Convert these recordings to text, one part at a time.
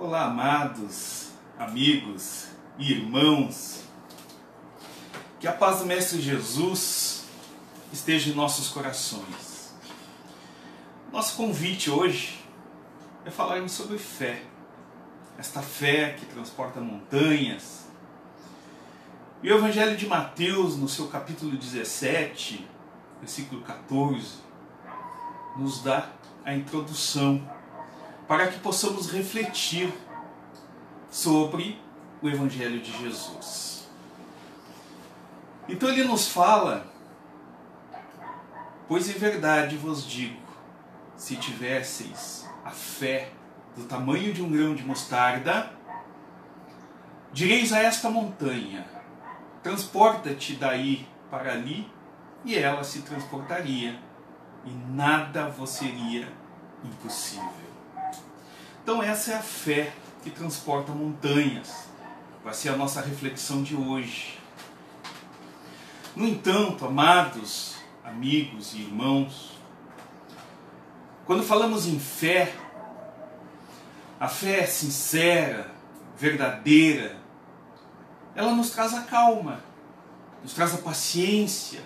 Olá, amados, amigos e irmãos. Que a paz do Mestre Jesus esteja em nossos corações. Nosso convite hoje é falarmos sobre fé. Esta fé que transporta montanhas. E o Evangelho de Mateus, no seu capítulo 17, versículo 14, nos dá a introdução para que possamos refletir sobre o Evangelho de Jesus. Então ele nos fala: Pois em verdade vos digo, se tivesseis a fé do tamanho de um grão de mostarda, direis a esta montanha: Transporta-te daí para ali, e ela se transportaria, e nada vos seria impossível. Então, essa é a fé que transporta montanhas. Vai ser a nossa reflexão de hoje. No entanto, amados amigos e irmãos, quando falamos em fé, a fé sincera, verdadeira, ela nos traz a calma, nos traz a paciência,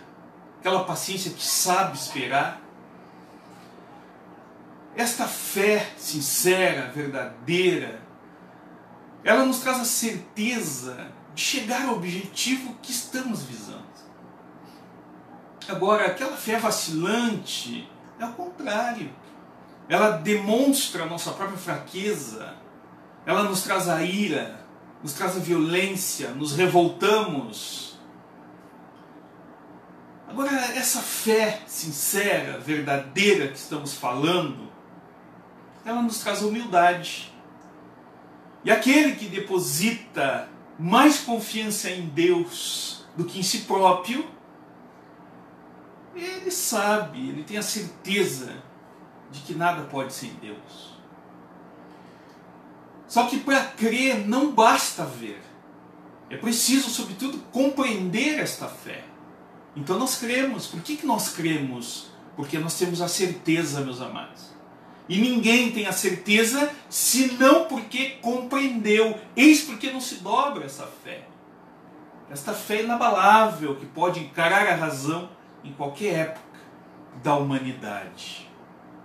aquela paciência que sabe esperar, esta fé sincera, verdadeira, ela nos traz a certeza de chegar ao objetivo que estamos visando. Agora, aquela fé vacilante é o contrário. Ela demonstra a nossa própria fraqueza, ela nos traz a ira, nos traz a violência, nos revoltamos. Agora, essa fé sincera, verdadeira que estamos falando, ela nos traz humildade. E aquele que deposita mais confiança em Deus do que em si próprio, ele sabe, ele tem a certeza de que nada pode sem Deus. Só que para crer não basta ver. É preciso, sobretudo, compreender esta fé. Então nós cremos. Por que, que nós cremos? Porque nós temos a certeza, meus amados e ninguém tem a certeza, senão porque compreendeu. Eis porque não se dobra essa fé. Esta fé inabalável que pode encarar a razão em qualquer época da humanidade.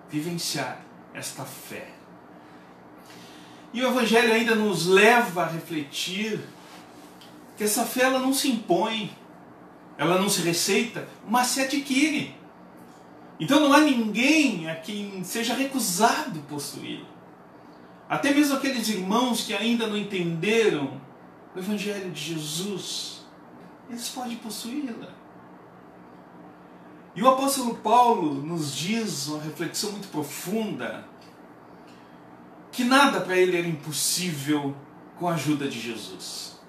Vivenciar esta fé. E o Evangelho ainda nos leva a refletir que essa fé ela não se impõe, ela não se receita, mas se adquire. Então não há ninguém a quem seja recusado possuí-la. Até mesmo aqueles irmãos que ainda não entenderam o Evangelho de Jesus, eles podem possuí-la. E o apóstolo Paulo nos diz uma reflexão muito profunda que nada para ele era impossível com a ajuda de Jesus.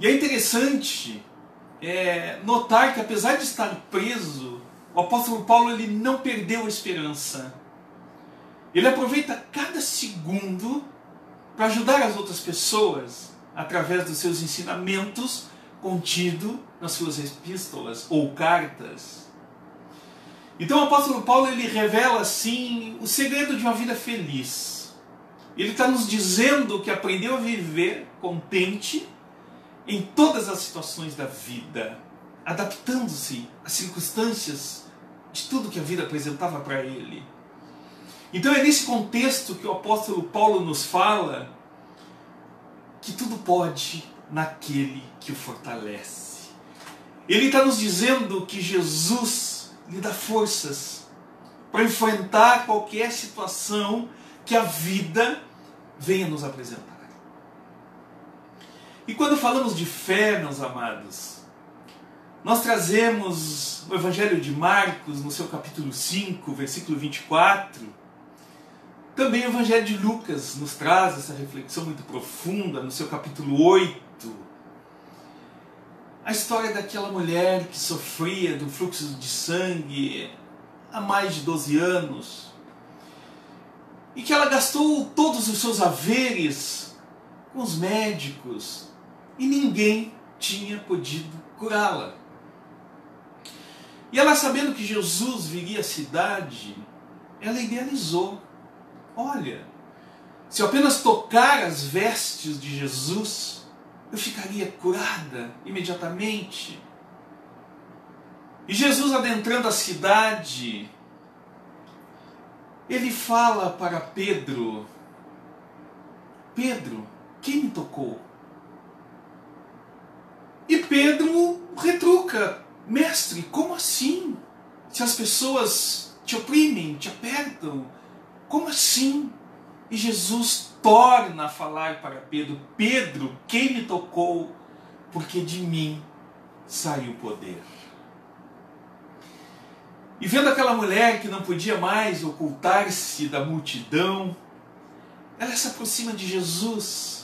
E é interessante é, notar que apesar de estar preso o apóstolo Paulo ele não perdeu a esperança. Ele aproveita cada segundo para ajudar as outras pessoas através dos seus ensinamentos contido nas suas epístolas ou cartas. Então o apóstolo Paulo ele revela assim o segredo de uma vida feliz. Ele está nos dizendo que aprendeu a viver contente em todas as situações da vida, adaptando-se às circunstâncias de tudo que a vida apresentava para ele. Então é nesse contexto que o apóstolo Paulo nos fala que tudo pode naquele que o fortalece. Ele está nos dizendo que Jesus lhe dá forças para enfrentar qualquer situação que a vida venha nos apresentar. E quando falamos de fé, meus amados, nós trazemos o Evangelho de Marcos, no seu capítulo 5, versículo 24. Também o Evangelho de Lucas nos traz essa reflexão muito profunda, no seu capítulo 8. A história daquela mulher que sofria do fluxo de sangue há mais de 12 anos e que ela gastou todos os seus haveres com os médicos e ninguém tinha podido curá-la. E ela, sabendo que Jesus viria à cidade, ela idealizou: olha, se eu apenas tocar as vestes de Jesus, eu ficaria curada imediatamente. E Jesus adentrando a cidade, ele fala para Pedro: Pedro, quem me tocou? E Pedro retruca: Mestre, como assim? Se as pessoas te oprimem, te apertam, como assim? E Jesus torna a falar para Pedro: Pedro, quem me tocou? Porque de mim saiu o poder. E vendo aquela mulher que não podia mais ocultar-se da multidão, ela se aproxima de Jesus.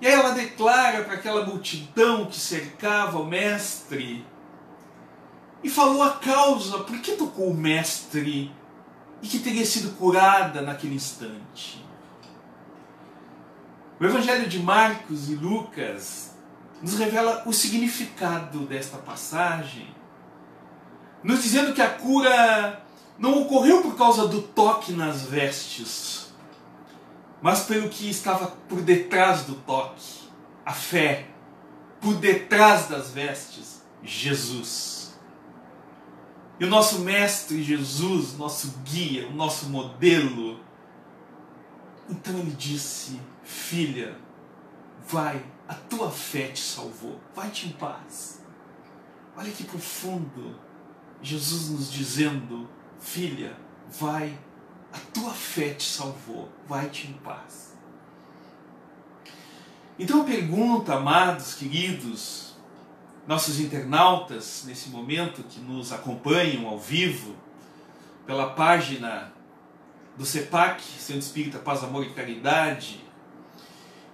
E aí ela declara para aquela multidão que cercava o mestre e falou a causa por que tocou o mestre e que teria sido curada naquele instante. O Evangelho de Marcos e Lucas nos revela o significado desta passagem, nos dizendo que a cura não ocorreu por causa do toque nas vestes, mas pelo que estava por detrás do toque, a fé, por detrás das vestes, Jesus. E o nosso Mestre Jesus, nosso guia, o nosso modelo. Então ele disse: Filha, vai, a tua fé te salvou, vai-te em paz. Olha que profundo. Jesus nos dizendo: Filha, vai, a tua fé te salvou, vai-te em paz. Então a pergunta, amados, queridos, nossos internautas nesse momento que nos acompanham ao vivo pela página do CEPAC, Centro Espírita Paz, Amor e Caridade,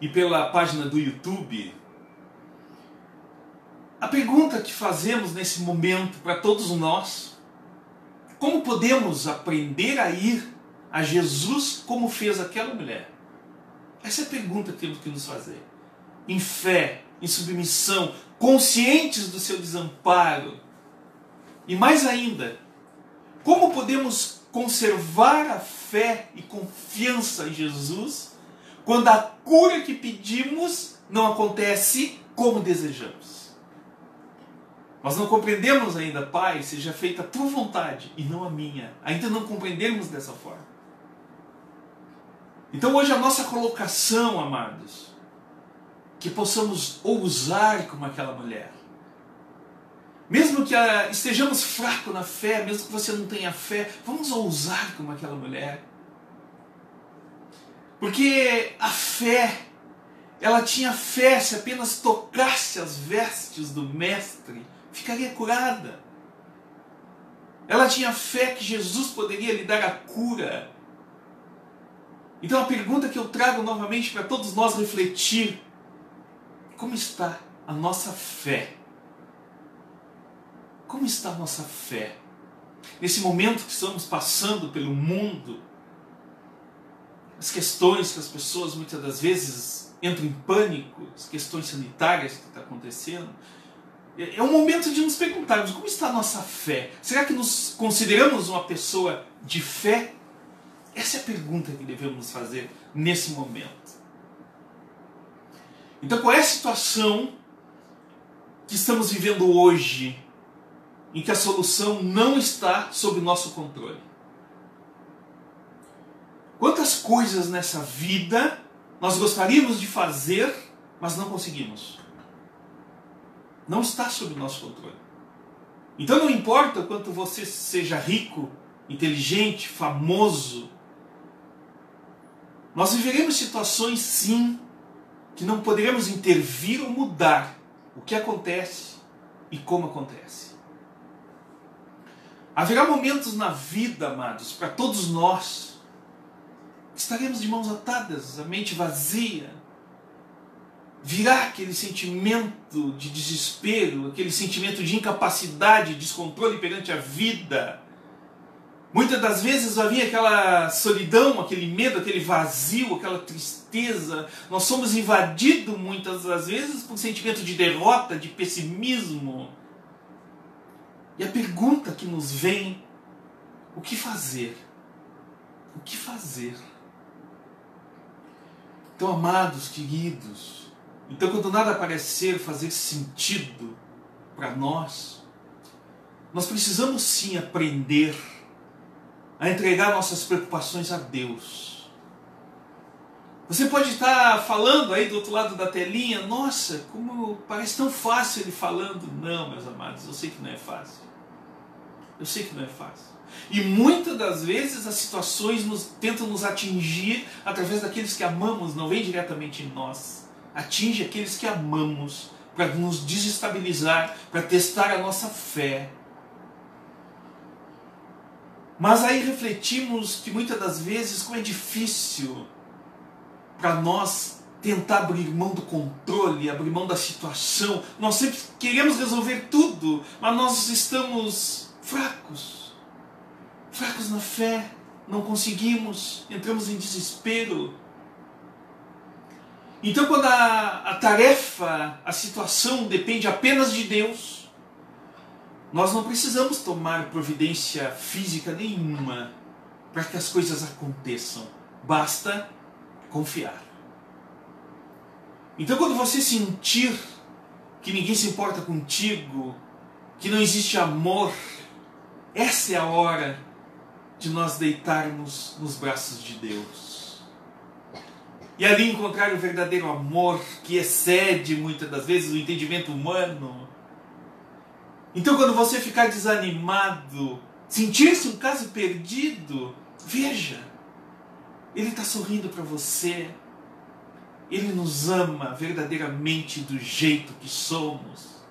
e pela página do YouTube. A pergunta que fazemos nesse momento para todos nós: como podemos aprender a ir a Jesus como fez aquela mulher? Essa é a pergunta que temos que nos fazer. Em fé, em submissão, conscientes do seu desamparo. E mais ainda, como podemos conservar a fé e confiança em Jesus quando a cura que pedimos não acontece como desejamos? Nós não compreendemos ainda, Pai, seja feita a tua vontade e não a minha. Ainda não compreendemos dessa forma. Então hoje a nossa colocação, amados, que possamos ousar como aquela mulher. Mesmo que ah, estejamos fracos na fé, mesmo que você não tenha fé, vamos ousar como aquela mulher. Porque a fé, ela tinha fé, se apenas tocasse as vestes do Mestre, ficaria curada. Ela tinha fé que Jesus poderia lhe dar a cura. Então a pergunta que eu trago novamente para todos nós refletir como está a nossa fé? Como está a nossa fé? Nesse momento que estamos passando pelo mundo, as questões que as pessoas muitas das vezes entram em pânico, as questões sanitárias que estão acontecendo, é, é um momento de nos perguntarmos como está a nossa fé. Será que nos consideramos uma pessoa de fé? Essa é a pergunta que devemos fazer nesse momento. Então, qual é a situação que estamos vivendo hoje em que a solução não está sob nosso controle? Quantas coisas nessa vida nós gostaríamos de fazer, mas não conseguimos? Não está sob nosso controle. Então não importa quanto você seja rico, inteligente, famoso, nós viveremos situações sim que não poderemos intervir ou mudar o que acontece e como acontece. Haverá momentos na vida, amados, para todos nós, estaremos de mãos atadas, a mente vazia. Virá aquele sentimento de desespero, aquele sentimento de incapacidade, descontrole perante a vida Muitas das vezes havia aquela solidão, aquele medo, aquele vazio, aquela tristeza. Nós somos invadidos muitas das vezes por um sentimento de derrota, de pessimismo. E a pergunta que nos vem: o que fazer? O que fazer? Então, amados, queridos, então quando nada parecer fazer sentido para nós, nós precisamos sim aprender a entregar nossas preocupações a Deus. Você pode estar falando aí do outro lado da telinha, nossa, como parece tão fácil ele falando. Não, meus amados, eu sei que não é fácil. Eu sei que não é fácil. E muitas das vezes as situações nos, tentam nos atingir através daqueles que amamos, não vem diretamente em nós. Atinge aqueles que amamos para nos desestabilizar, para testar a nossa fé. Mas aí refletimos que muitas das vezes como é difícil para nós tentar abrir mão do controle, abrir mão da situação. Nós sempre queremos resolver tudo, mas nós estamos fracos. Fracos na fé, não conseguimos, entramos em desespero. Então, quando a, a tarefa, a situação depende apenas de Deus, nós não precisamos tomar providência física nenhuma para que as coisas aconteçam. Basta confiar. Então, quando você sentir que ninguém se importa contigo, que não existe amor, essa é a hora de nós deitarmos nos braços de Deus. E ali encontrar o verdadeiro amor que excede muitas das vezes o entendimento humano então, quando você ficar desanimado, sentir-se um caso perdido, veja, Ele está sorrindo para você. Ele nos ama verdadeiramente do jeito que somos.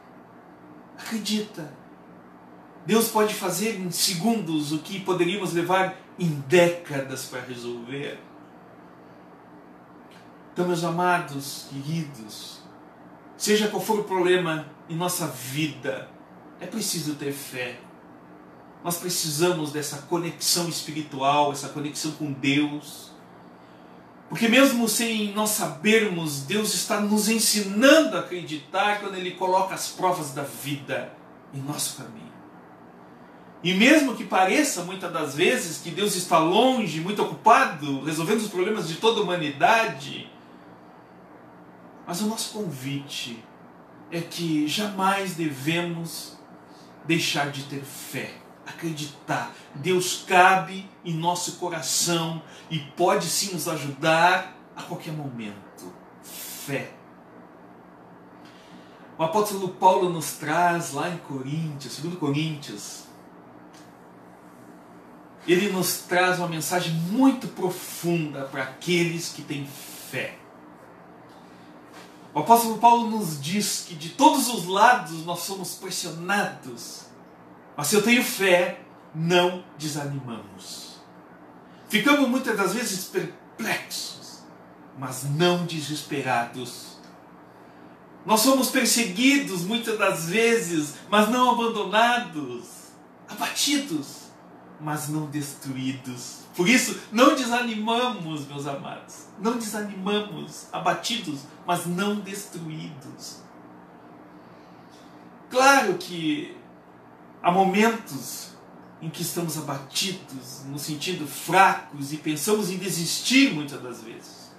Acredita. Deus pode fazer em segundos o que poderíamos levar em décadas para resolver. Então, meus amados, queridos, seja qual for o problema em nossa vida, é preciso ter fé. Nós precisamos dessa conexão espiritual, essa conexão com Deus. Porque mesmo sem nós sabermos, Deus está nos ensinando a acreditar quando Ele coloca as provas da vida em nosso caminho. E mesmo que pareça muitas das vezes que Deus está longe, muito ocupado, resolvendo os problemas de toda a humanidade, mas o nosso convite é que jamais devemos deixar de ter fé, acreditar. Deus cabe em nosso coração e pode sim nos ajudar a qualquer momento. Fé. O apóstolo Paulo nos traz lá em Coríntios, 2 Coríntios, ele nos traz uma mensagem muito profunda para aqueles que têm fé. O apóstolo Paulo nos diz que de todos os lados nós somos pressionados, mas se eu tenho fé, não desanimamos. Ficamos muitas das vezes perplexos, mas não desesperados. Nós somos perseguidos muitas das vezes, mas não abandonados, abatidos, mas não destruídos. Por isso, não desanimamos, meus amados. Não desanimamos, abatidos, mas não destruídos. Claro que há momentos em que estamos abatidos, nos sentindo fracos e pensamos em desistir muitas das vezes.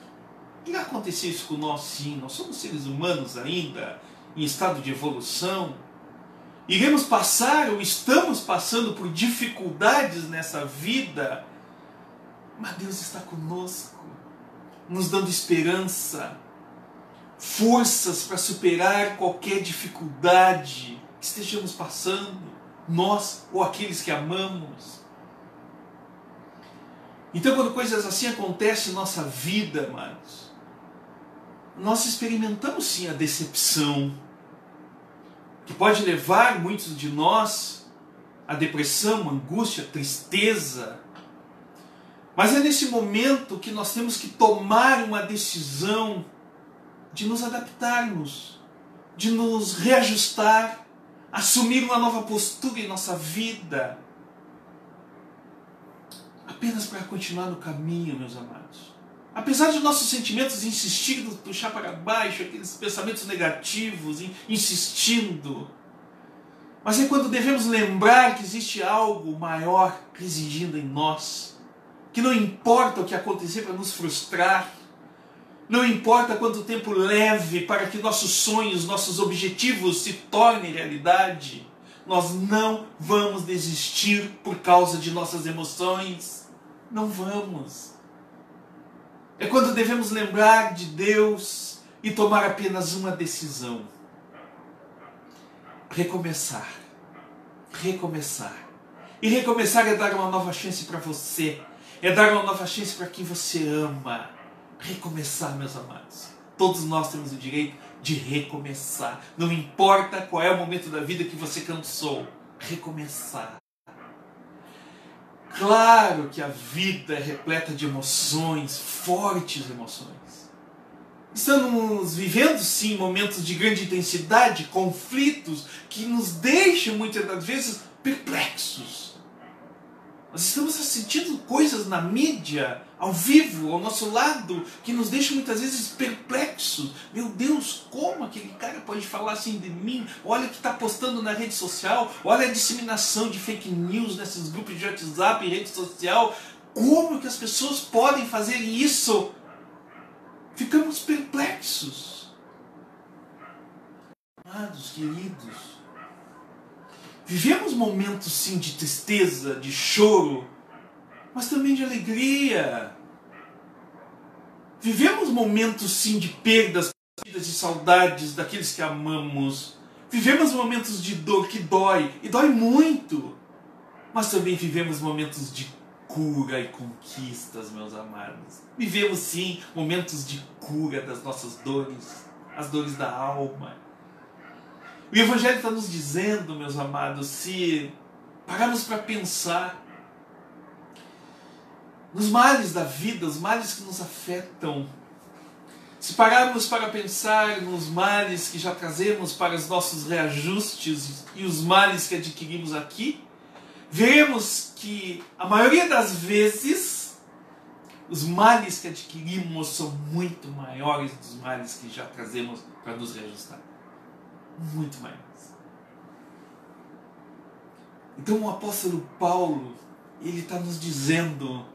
E acontecer isso com nós sim, nós somos seres humanos ainda, em estado de evolução. Iremos passar ou estamos passando por dificuldades nessa vida mas Deus está conosco, nos dando esperança, forças para superar qualquer dificuldade que estejamos passando, nós ou aqueles que amamos. Então, quando coisas assim acontecem em nossa vida, amados, nós experimentamos sim a decepção, que pode levar muitos de nós à depressão, angústia, tristeza, mas é nesse momento que nós temos que tomar uma decisão de nos adaptarmos, de nos reajustar, assumir uma nova postura em nossa vida. Apenas para continuar no caminho, meus amados. Apesar de nossos sentimentos insistindo, puxar para baixo, aqueles pensamentos negativos, insistindo. Mas é quando devemos lembrar que existe algo maior residindo em nós que não importa o que acontecer para nos frustrar, Não importa quanto tempo leve para que nossos sonhos, nossos objetivos se tornem realidade, nós não vamos desistir por causa de nossas emoções. Não vamos. É quando devemos lembrar de Deus e tomar apenas uma decisão: recomeçar. Recomeçar. E recomeçar é dar uma nova chance para você, é dar uma nova chance para quem você ama recomeçar, meus amados. Todos nós temos o direito de recomeçar. Não importa qual é o momento da vida que você cansou, recomeçar. Claro que a vida é repleta de emoções, fortes emoções. Estamos vivendo sim momentos de grande intensidade, conflitos que nos deixam muitas das vezes perplexos nós estamos assistindo coisas na mídia, ao vivo, ao nosso lado, que nos deixam muitas vezes perplexos. Meu Deus, como aquele cara pode falar assim de mim? Olha o que está postando na rede social, olha a disseminação de fake news nesses grupos de WhatsApp e rede social. Como que as pessoas podem fazer isso? Ficamos perplexos. Amados, queridos, Vivemos momentos sim de tristeza, de choro, mas também de alegria. Vivemos momentos sim de perdas, de saudades daqueles que amamos. Vivemos momentos de dor que dói, e dói muito. Mas também vivemos momentos de cura e conquistas, meus amados. Vivemos sim momentos de cura das nossas dores, as dores da alma o Evangelho está nos dizendo, meus amados, se pararmos para pensar nos males da vida, os males que nos afetam, se pararmos para pensar nos males que já trazemos para os nossos reajustes e os males que adquirimos aqui, veremos que a maioria das vezes os males que adquirimos são muito maiores dos males que já trazemos para nos reajustar muito mais. Então o apóstolo Paulo, ele está nos dizendo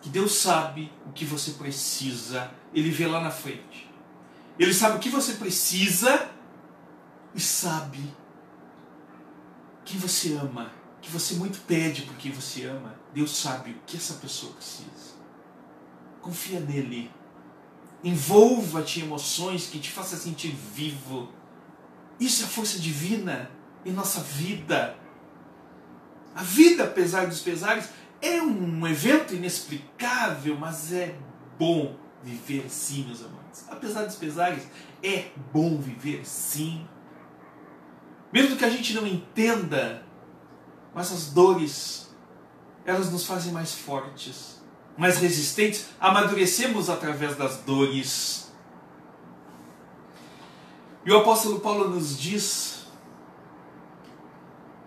que Deus sabe o que você precisa, ele vê lá na frente. Ele sabe o que você precisa e sabe quem você ama, que você muito pede por quem você ama. Deus sabe o que essa pessoa precisa. Confia nele. Envolva-te em emoções que te façam sentir vivo isso é força divina em nossa vida. A vida, apesar dos pesares, é um evento inexplicável, mas é bom viver sim, meus amados. Apesar dos pesares, é bom viver sim. Mesmo que a gente não entenda, mas as dores, elas nos fazem mais fortes, mais resistentes. Amadurecemos através das dores. E o apóstolo Paulo nos diz: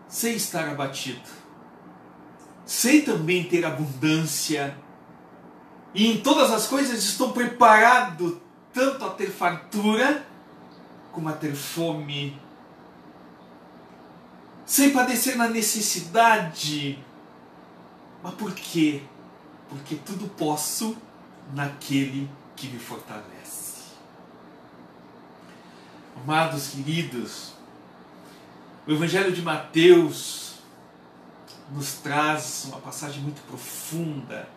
sei estar abatido, sei também ter abundância, e em todas as coisas estou preparado tanto a ter fartura como a ter fome. Sei padecer na necessidade, mas por quê? Porque tudo posso naquele que me fortalece. Amados queridos, o Evangelho de Mateus nos traz uma passagem muito profunda.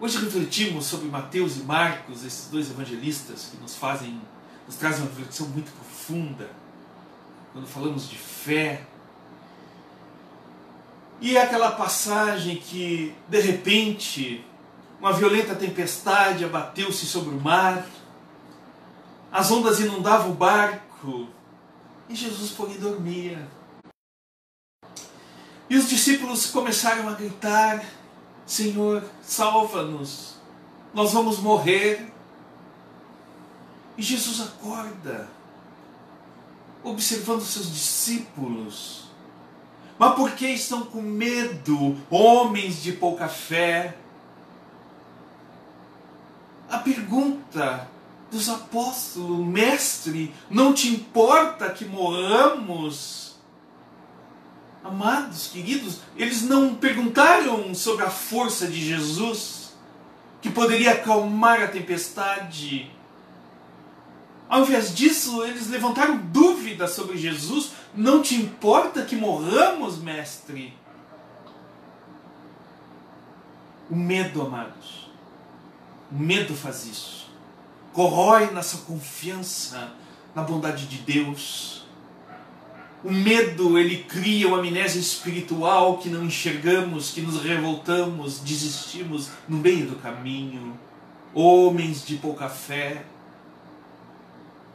Hoje refletimos sobre Mateus e Marcos, esses dois evangelistas que nos fazem, nos trazem uma reflexão muito profunda quando falamos de fé. E é aquela passagem que, de repente, uma violenta tempestade abateu-se sobre o mar as ondas inundavam o barco e Jesus, porém, dormia. E os discípulos começaram a gritar: Senhor, salva-nos, nós vamos morrer. E Jesus acorda, observando seus discípulos. Mas por que estão com medo, homens de pouca fé? A pergunta dos apóstolos, mestre, não te importa que morramos? Amados, queridos, eles não perguntaram sobre a força de Jesus, que poderia acalmar a tempestade. Ao invés disso, eles levantaram dúvidas sobre Jesus. Não te importa que morramos, mestre? O medo, amados. O medo faz isso. Corrói nossa confiança na bondade de Deus. O medo, ele cria uma amnésia espiritual que não enxergamos, que nos revoltamos, desistimos no meio do caminho. Homens de pouca fé,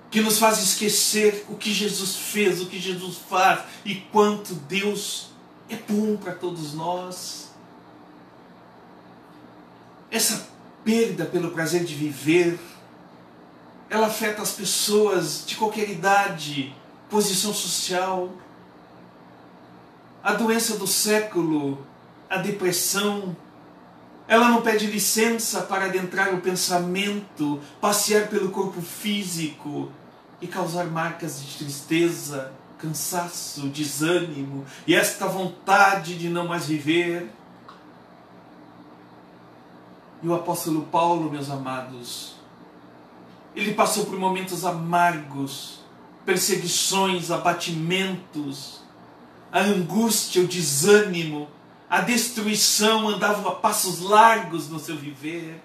que nos faz esquecer o que Jesus fez, o que Jesus faz e quanto Deus é bom para todos nós. Essa perda pelo prazer de viver, ela afeta as pessoas de qualquer idade, posição social. A doença do século, a depressão, ela não pede licença para adentrar o pensamento, passear pelo corpo físico e causar marcas de tristeza, cansaço, desânimo e esta vontade de não mais viver. E o apóstolo Paulo, meus amados, ele passou por momentos amargos, perseguições, abatimentos, a angústia, o desânimo, a destruição andava a passos largos no seu viver.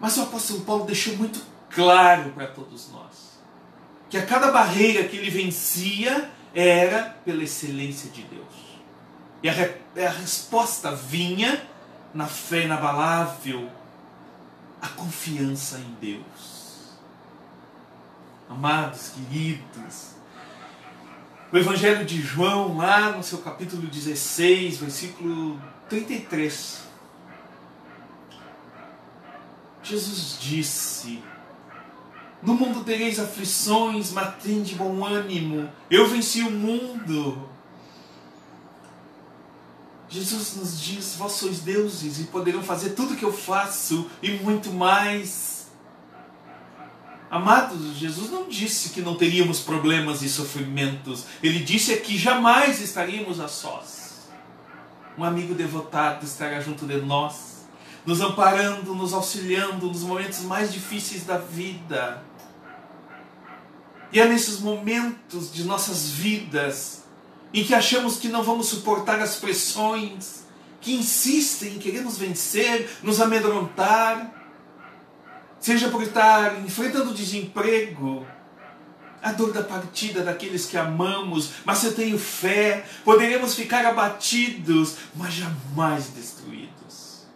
Mas o apóstolo Paulo deixou muito claro para todos nós que a cada barreira que ele vencia era pela excelência de Deus. E a, a resposta vinha na fé inabalável, a confiança em Deus. Amados, queridos, o Evangelho de João, lá no seu capítulo 16, versículo 33, Jesus disse: No mundo tereis aflições, mas de bom ânimo, eu venci o mundo. Jesus nos diz: Vós sois deuses e poderão fazer tudo o que eu faço e muito mais. Amados, Jesus não disse que não teríamos problemas e sofrimentos. Ele disse que jamais estaríamos a sós. Um amigo devotado estará junto de nós, nos amparando, nos auxiliando nos momentos mais difíceis da vida. E é nesses momentos de nossas vidas em que achamos que não vamos suportar as pressões, que insistem em querer nos vencer, nos amedrontar, seja por estar enfrentando desemprego, a dor da partida daqueles que amamos, mas eu tenho fé, poderemos ficar abatidos, mas jamais destruídos.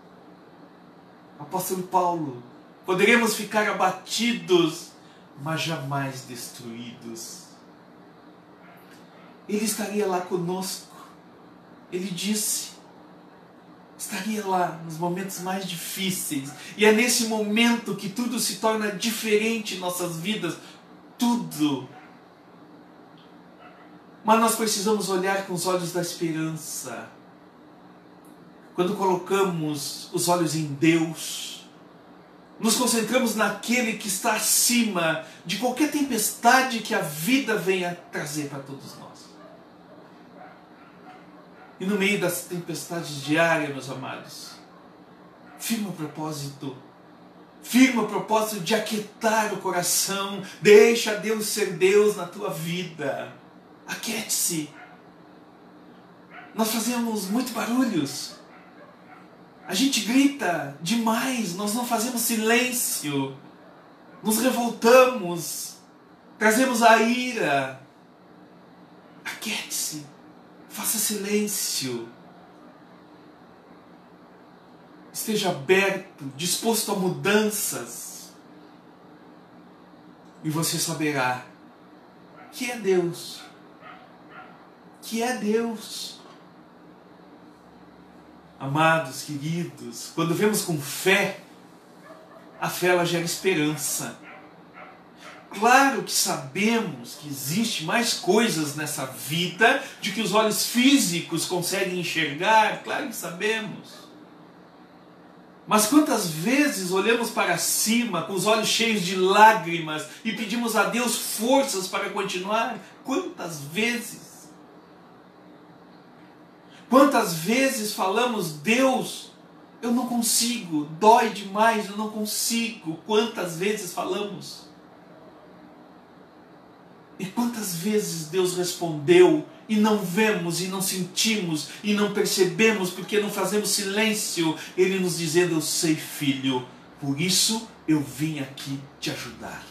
Apóstolo Paulo, poderemos ficar abatidos, mas jamais destruídos. Ele estaria lá conosco. Ele disse: estaria lá nos momentos mais difíceis. E é nesse momento que tudo se torna diferente em nossas vidas. Tudo. Mas nós precisamos olhar com os olhos da esperança. Quando colocamos os olhos em Deus, nos concentramos naquele que está acima de qualquer tempestade que a vida venha trazer para todos nós. E no meio das tempestades diárias, meus amados, firma o propósito. Firma o propósito de aquietar o coração. Deixa Deus ser Deus na tua vida. Aquiete-se. Nós fazemos muito barulhos. A gente grita demais, nós não fazemos silêncio. Nos revoltamos. Trazemos a ira. Aquiete-se. Faça silêncio. Esteja aberto, disposto a mudanças. E você saberá que é Deus. Que é Deus. Amados, queridos, quando vemos com fé, a fé ela gera esperança. Claro que sabemos que existe mais coisas nessa vida de que os olhos físicos conseguem enxergar, claro que sabemos. Mas quantas vezes olhamos para cima com os olhos cheios de lágrimas e pedimos a Deus forças para continuar? Quantas vezes? Quantas vezes falamos, Deus, Eu não consigo, dói demais, eu não consigo. Quantas vezes falamos? E quantas vezes Deus respondeu e não vemos e não sentimos e não percebemos porque não fazemos silêncio, Ele nos dizendo: Eu sei, filho, por isso eu vim aqui te ajudar.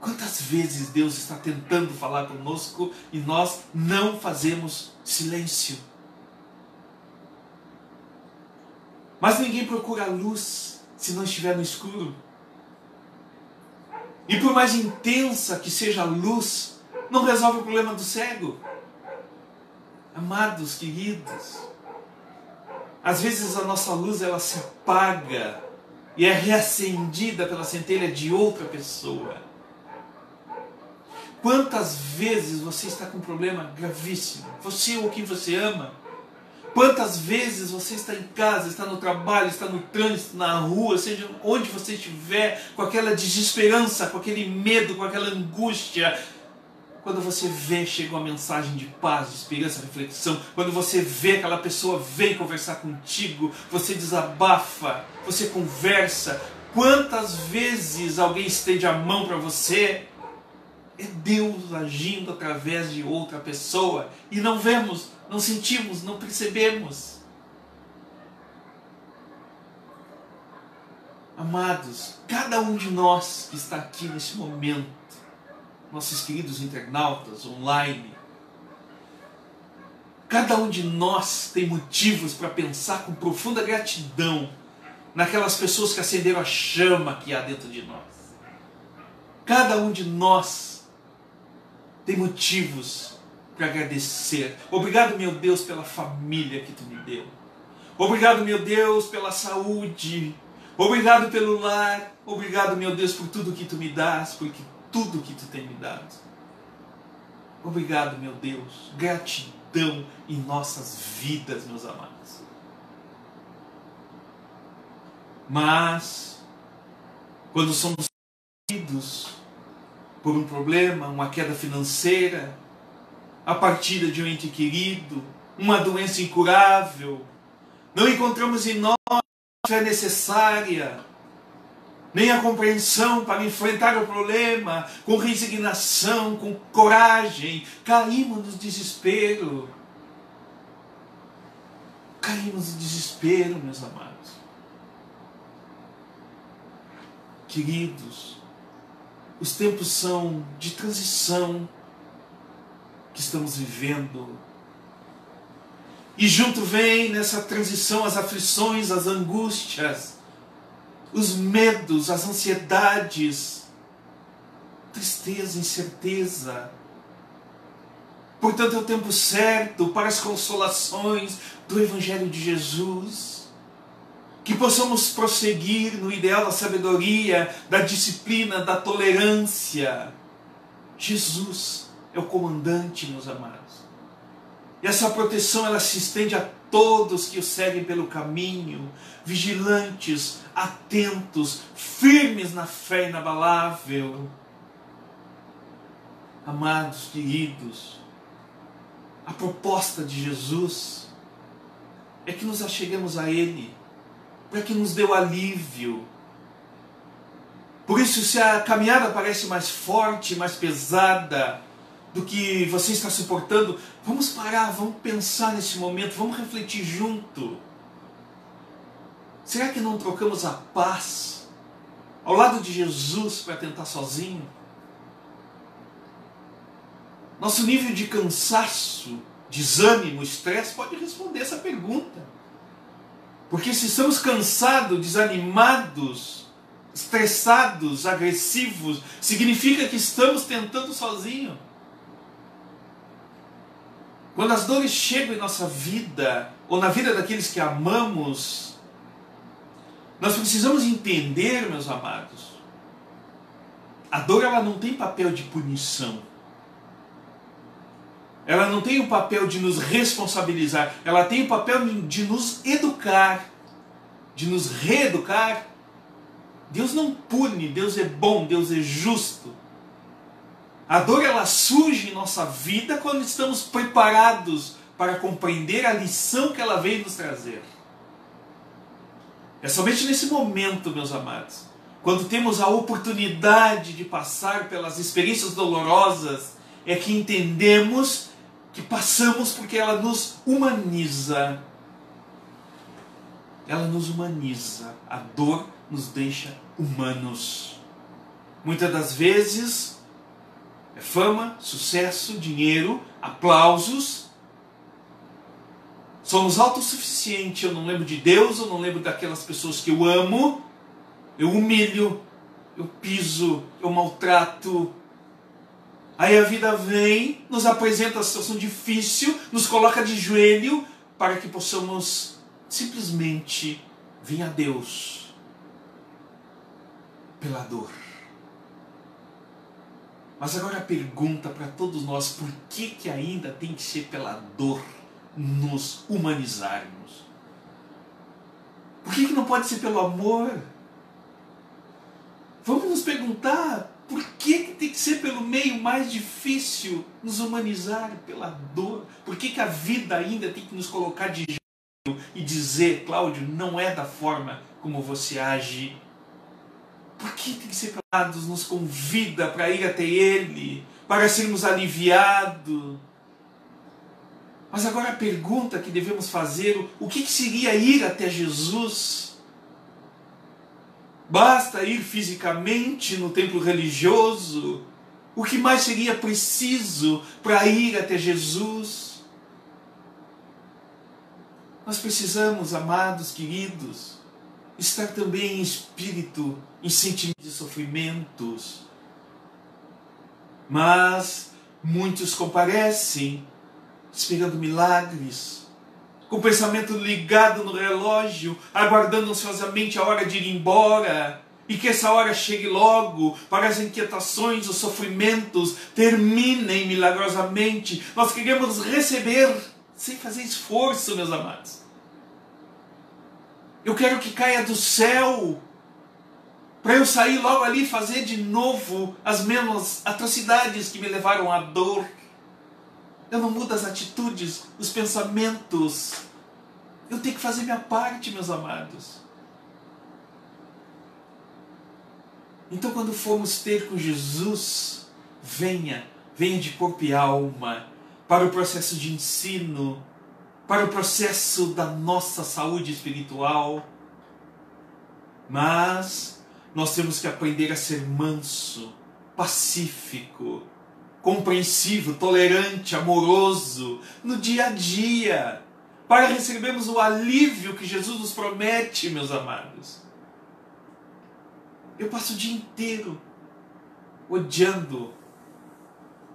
Quantas vezes Deus está tentando falar conosco e nós não fazemos silêncio? Mas ninguém procura a luz se não estiver no escuro. E por mais intensa que seja a luz, não resolve o problema do cego. Amados, queridos, às vezes a nossa luz ela se apaga e é reacendida pela centelha de outra pessoa. Quantas vezes você está com um problema gravíssimo? Você ou quem você ama? Quantas vezes você está em casa, está no trabalho, está no trânsito, na rua, seja onde você estiver, com aquela desesperança, com aquele medo, com aquela angústia. Quando você vê, chega uma mensagem de paz, de esperança, reflexão. Quando você vê aquela pessoa vem conversar contigo, você desabafa, você conversa. Quantas vezes alguém estende a mão para você? É Deus agindo através de outra pessoa e não vemos não sentimos, não percebemos. Amados, cada um de nós que está aqui nesse momento, nossos queridos internautas online, cada um de nós tem motivos para pensar com profunda gratidão naquelas pessoas que acenderam a chama que há dentro de nós. Cada um de nós tem motivos para agradecer. Obrigado, meu Deus, pela família que tu me deu. Obrigado, meu Deus, pela saúde. Obrigado pelo lar. Obrigado, meu Deus, por tudo que tu me dás, porque tudo que tu tem me dado. Obrigado, meu Deus. Gratidão em nossas vidas, meus amados. Mas, quando somos por um problema, uma queda financeira, a partida de um ente querido, uma doença incurável. Não encontramos em nós a fé necessária, nem a compreensão para enfrentar o problema com resignação, com coragem. Caímos no desespero. Caímos no desespero, meus amados. Queridos, os tempos são de transição que estamos vivendo. E junto vem nessa transição as aflições, as angústias, os medos, as ansiedades, tristeza, incerteza. Portanto, é o tempo certo para as consolações do Evangelho de Jesus. Que possamos prosseguir no ideal da sabedoria, da disciplina, da tolerância. Jesus é o comandante, meus amados. E essa proteção ela se estende a todos que o seguem pelo caminho, vigilantes, atentos, firmes na fé inabalável. Amados, queridos, a proposta de Jesus é que nos acheguemos a Ele, para que nos dê o alívio. Por isso, se a caminhada parece mais forte, mais pesada, do que você está suportando, vamos parar, vamos pensar nesse momento, vamos refletir junto. Será que não trocamos a paz ao lado de Jesus para tentar sozinho? Nosso nível de cansaço, desânimo, estresse pode responder essa pergunta. Porque se estamos cansados, desanimados, estressados, agressivos, significa que estamos tentando sozinho. Quando as dores chegam em nossa vida, ou na vida daqueles que amamos, nós precisamos entender, meus amados, a dor ela não tem papel de punição. Ela não tem o papel de nos responsabilizar, ela tem o papel de nos educar, de nos reeducar. Deus não pune, Deus é bom, Deus é justo. A dor ela surge em nossa vida quando estamos preparados para compreender a lição que ela veio nos trazer. É somente nesse momento, meus amados, quando temos a oportunidade de passar pelas experiências dolorosas, é que entendemos que passamos porque ela nos humaniza. Ela nos humaniza. A dor nos deixa humanos. Muitas das vezes fama, sucesso, dinheiro, aplausos. Somos autossuficientes. Eu não lembro de Deus, eu não lembro daquelas pessoas que eu amo. Eu humilho, eu piso, eu maltrato. Aí a vida vem, nos apresenta a situação difícil, nos coloca de joelho para que possamos simplesmente vir a Deus pela dor. Mas agora a pergunta para todos nós, por que, que ainda tem que ser pela dor nos humanizarmos? Por que, que não pode ser pelo amor? Vamos nos perguntar por que, que tem que ser pelo meio mais difícil nos humanizar pela dor? Por que, que a vida ainda tem que nos colocar de jeito e dizer, Cláudio, não é da forma como você age por que tem que ser pelados? Nos convida para ir até Ele, para sermos aliviados. Mas agora a pergunta que devemos fazer: o que seria ir até Jesus? Basta ir fisicamente no templo religioso? O que mais seria preciso para ir até Jesus? Nós precisamos, amados, queridos, estar também em espírito, em sentimentos de sofrimentos. Mas muitos comparecem esperando milagres, com o pensamento ligado no relógio, aguardando ansiosamente a hora de ir embora. E que essa hora chegue logo, para as inquietações, os sofrimentos terminem milagrosamente. Nós queremos receber sem fazer esforço, meus amados. Eu quero que caia do céu. Para eu sair logo ali e fazer de novo as mesmas atrocidades que me levaram à dor. Eu não mudo as atitudes, os pensamentos. Eu tenho que fazer minha parte, meus amados. Então, quando formos ter com Jesus, venha, venha de corpo e alma para o processo de ensino, para o processo da nossa saúde espiritual. Mas nós temos que aprender a ser manso, pacífico, compreensivo, tolerante, amoroso no dia a dia, para recebermos o alívio que Jesus nos promete, meus amados. Eu passo o dia inteiro odiando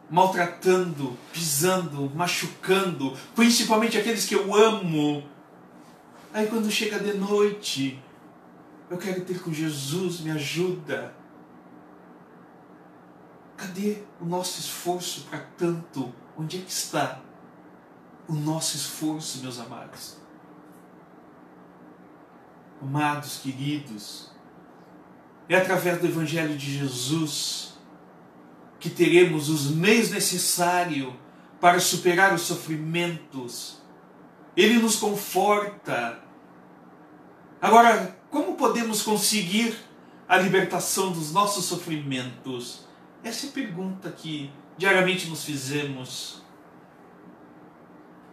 maltratando, pisando, machucando, principalmente aqueles que eu amo. Aí quando chega de noite, eu quero ter com Jesus, me ajuda. Cadê o nosso esforço para tanto? Onde é que está o nosso esforço, meus amados? Amados, queridos, é através do Evangelho de Jesus que teremos os meios necessários para superar os sofrimentos. Ele nos conforta. Agora, como podemos conseguir a libertação dos nossos sofrimentos? Essa é a pergunta que diariamente nos fizemos.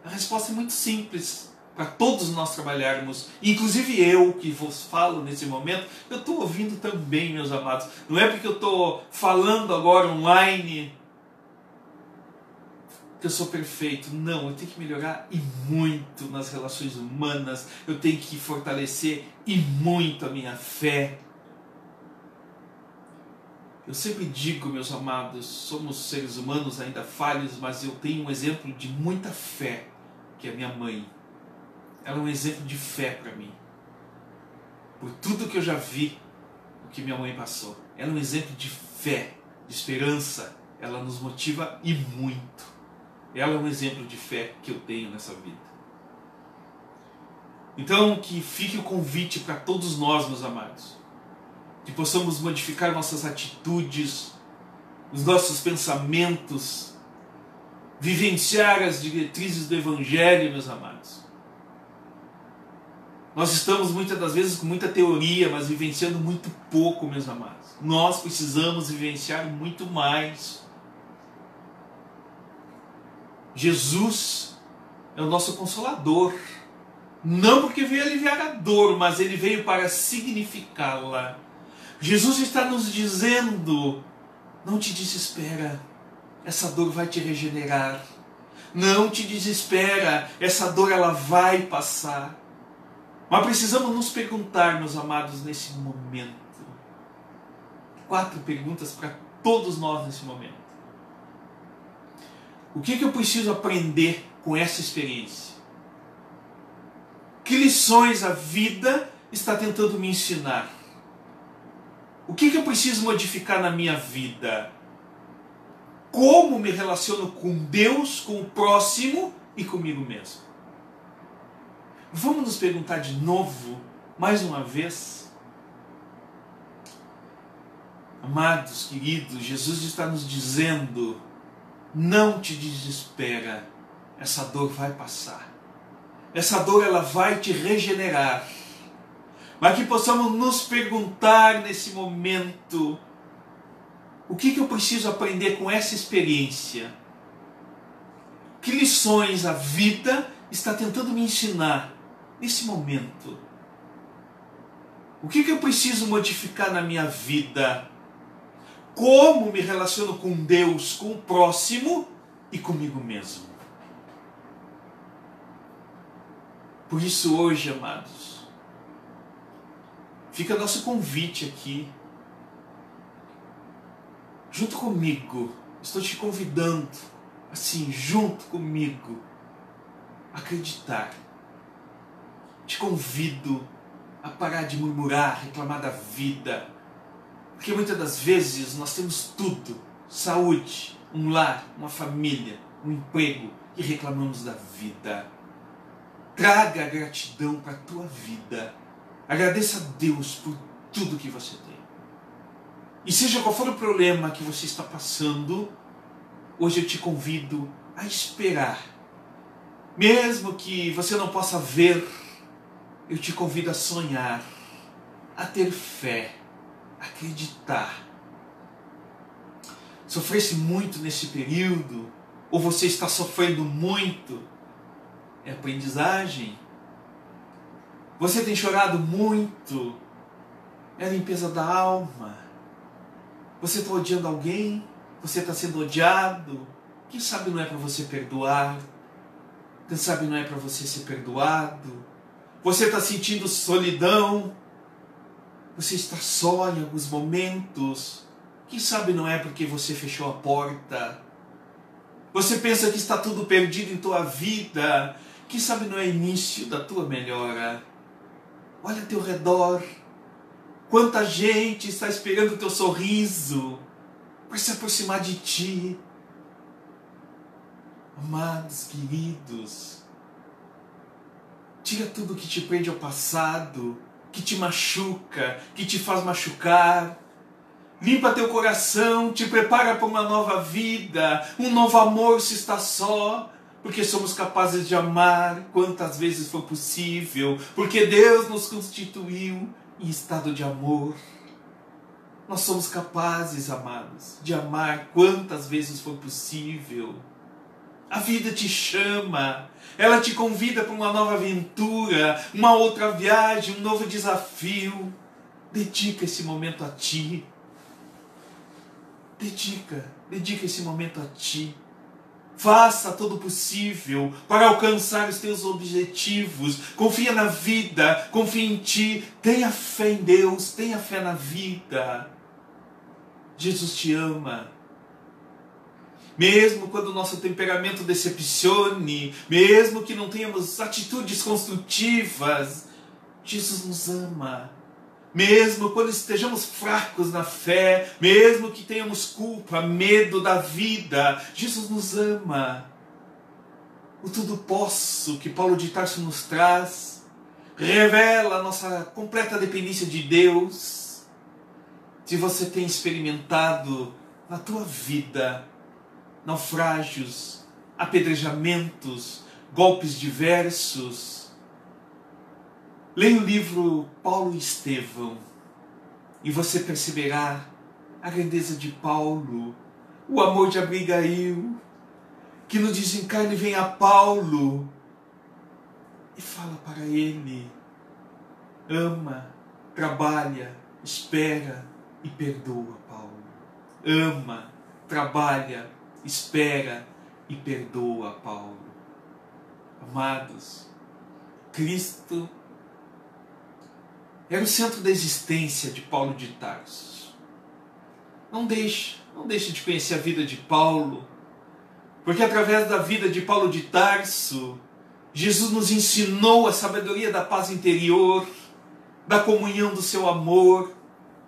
A resposta é muito simples para todos nós trabalharmos, inclusive eu que vos falo nesse momento, eu estou ouvindo também, meus amados. Não é porque eu estou falando agora online que eu sou perfeito. Não, eu tenho que melhorar e muito nas relações humanas, eu tenho que fortalecer e muito a minha fé. Eu sempre digo, meus amados, somos seres humanos ainda falhos, mas eu tenho um exemplo de muita fé, que é minha mãe ela é um exemplo de fé para mim. Por tudo que eu já vi, o que minha mãe passou. Ela é um exemplo de fé, de esperança. Ela nos motiva e muito. Ela é um exemplo de fé que eu tenho nessa vida. Então, que fique o convite para todos nós, meus amados, que possamos modificar nossas atitudes, os nossos pensamentos, vivenciar as diretrizes do Evangelho, meus amados. Nós estamos muitas das vezes com muita teoria, mas vivenciando muito pouco, meus amados. Nós precisamos vivenciar muito mais. Jesus é o nosso consolador. Não porque veio aliviar a dor, mas ele veio para significá-la. Jesus está nos dizendo: não te desespera, essa dor vai te regenerar. Não te desespera, essa dor ela vai passar. Mas precisamos nos perguntar, meus amados, nesse momento. Quatro perguntas para todos nós nesse momento. O que, que eu preciso aprender com essa experiência? Que lições a vida está tentando me ensinar? O que, que eu preciso modificar na minha vida? Como me relaciono com Deus, com o próximo e comigo mesmo? Vamos nos perguntar de novo, mais uma vez. Amados, queridos, Jesus está nos dizendo: não te desespera, essa dor vai passar. Essa dor ela vai te regenerar. Mas que possamos nos perguntar nesse momento: o que, que eu preciso aprender com essa experiência? Que lições a vida está tentando me ensinar nesse momento? O que, que eu preciso modificar na minha vida? Como me relaciono com Deus, com o próximo e comigo mesmo? Por isso, hoje, amados, fica nosso convite aqui. Junto comigo, estou te convidando, assim, junto comigo, acreditar te convido a parar de murmurar, reclamar da vida. Porque muitas das vezes nós temos tudo: saúde, um lar, uma família, um emprego e reclamamos da vida. Traga a gratidão para a tua vida. Agradeça a Deus por tudo que você tem. E seja qual for o problema que você está passando, hoje eu te convido a esperar. Mesmo que você não possa ver eu te convido a sonhar, a ter fé, acreditar. Sofresse muito nesse período, ou você está sofrendo muito, é aprendizagem. Você tem chorado muito, é a limpeza da alma. Você está odiando alguém, você está sendo odiado. Quem sabe não é para você perdoar? Quem sabe não é para você ser perdoado? Você está sentindo solidão. Você está só em alguns momentos. Quem sabe não é porque você fechou a porta. Você pensa que está tudo perdido em tua vida. Quem sabe não é início da tua melhora. Olha ao teu redor. Quanta gente está esperando o teu sorriso para se aproximar de ti. Amados, queridos, Tira tudo que te prende ao passado, que te machuca, que te faz machucar. Limpa teu coração, te prepara para uma nova vida, um novo amor se está só, porque somos capazes de amar quantas vezes for possível, porque Deus nos constituiu em estado de amor. Nós somos capazes, amados, de amar quantas vezes for possível. A vida te chama, ela te convida para uma nova aventura, uma outra viagem, um novo desafio. Dedica esse momento a ti. Dedica, dedica esse momento a ti. Faça todo o possível para alcançar os teus objetivos. Confia na vida, confia em ti. Tenha fé em Deus, tenha fé na vida. Jesus te ama mesmo quando o nosso temperamento decepcione, mesmo que não tenhamos atitudes construtivas, Jesus nos ama. Mesmo quando estejamos fracos na fé, mesmo que tenhamos culpa, medo da vida, Jesus nos ama. O tudo posso que Paulo de Tarso nos traz revela a nossa completa dependência de Deus. Se você tem experimentado na tua vida naufrágios, apedrejamentos, golpes diversos. Leia o livro Paulo e Estevão e você perceberá a grandeza de Paulo, o amor de Abigail, que no desencarne vem a Paulo e fala para ele: ama, trabalha, espera e perdoa, Paulo. Ama, trabalha, espera e perdoa, Paulo. Amados, Cristo era o centro da existência de Paulo de Tarso. Não deixe, não deixe de conhecer a vida de Paulo, porque através da vida de Paulo de Tarso, Jesus nos ensinou a sabedoria da paz interior, da comunhão do seu amor,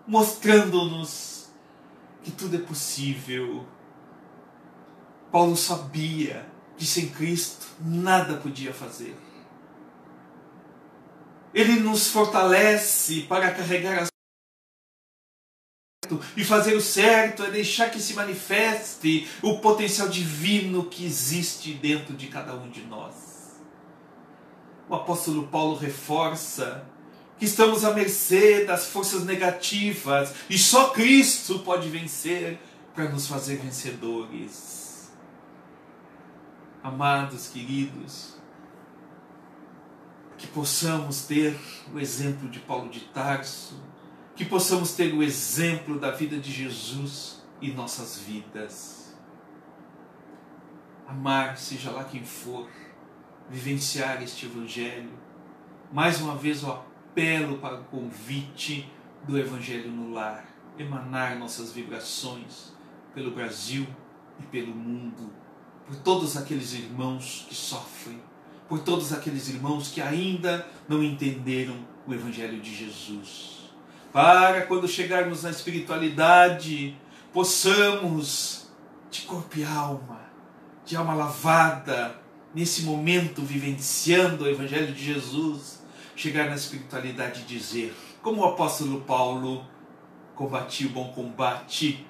mostrando-nos que tudo é possível. Paulo sabia que sem Cristo nada podia fazer. Ele nos fortalece para carregar as e fazer o certo é deixar que se manifeste o potencial divino que existe dentro de cada um de nós. O apóstolo Paulo reforça que estamos à mercê das forças negativas e só Cristo pode vencer para nos fazer vencedores. Amados, queridos, que possamos ter o exemplo de Paulo de Tarso, que possamos ter o exemplo da vida de Jesus em nossas vidas. Amar, seja lá quem for, vivenciar este Evangelho. Mais uma vez o apelo para o convite do Evangelho no lar, emanar nossas vibrações pelo Brasil e pelo mundo, por todos aqueles irmãos que sofrem, por todos aqueles irmãos que ainda não entenderam o Evangelho de Jesus. Para quando chegarmos na espiritualidade, possamos, de corpo e alma, de alma lavada, nesse momento vivenciando o Evangelho de Jesus, chegar na espiritualidade e dizer, como o apóstolo Paulo, combati o bom combate,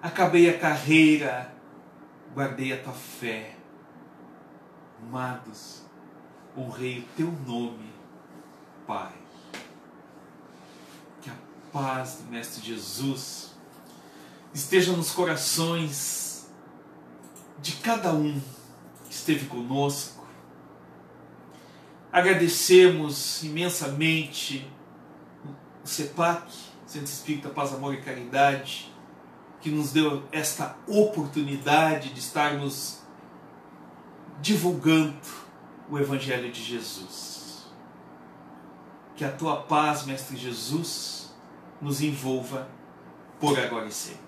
acabei a carreira, guardei a tua fé. Amados, honrei o teu nome, Pai. Que a paz do Mestre Jesus esteja nos corações de cada um que esteve conosco Agradecemos imensamente o CEPAC, Centro Espírita Paz, Amor e Caridade, que nos deu esta oportunidade de estarmos divulgando o Evangelho de Jesus. Que a tua paz, Mestre Jesus, nos envolva por agora e sempre.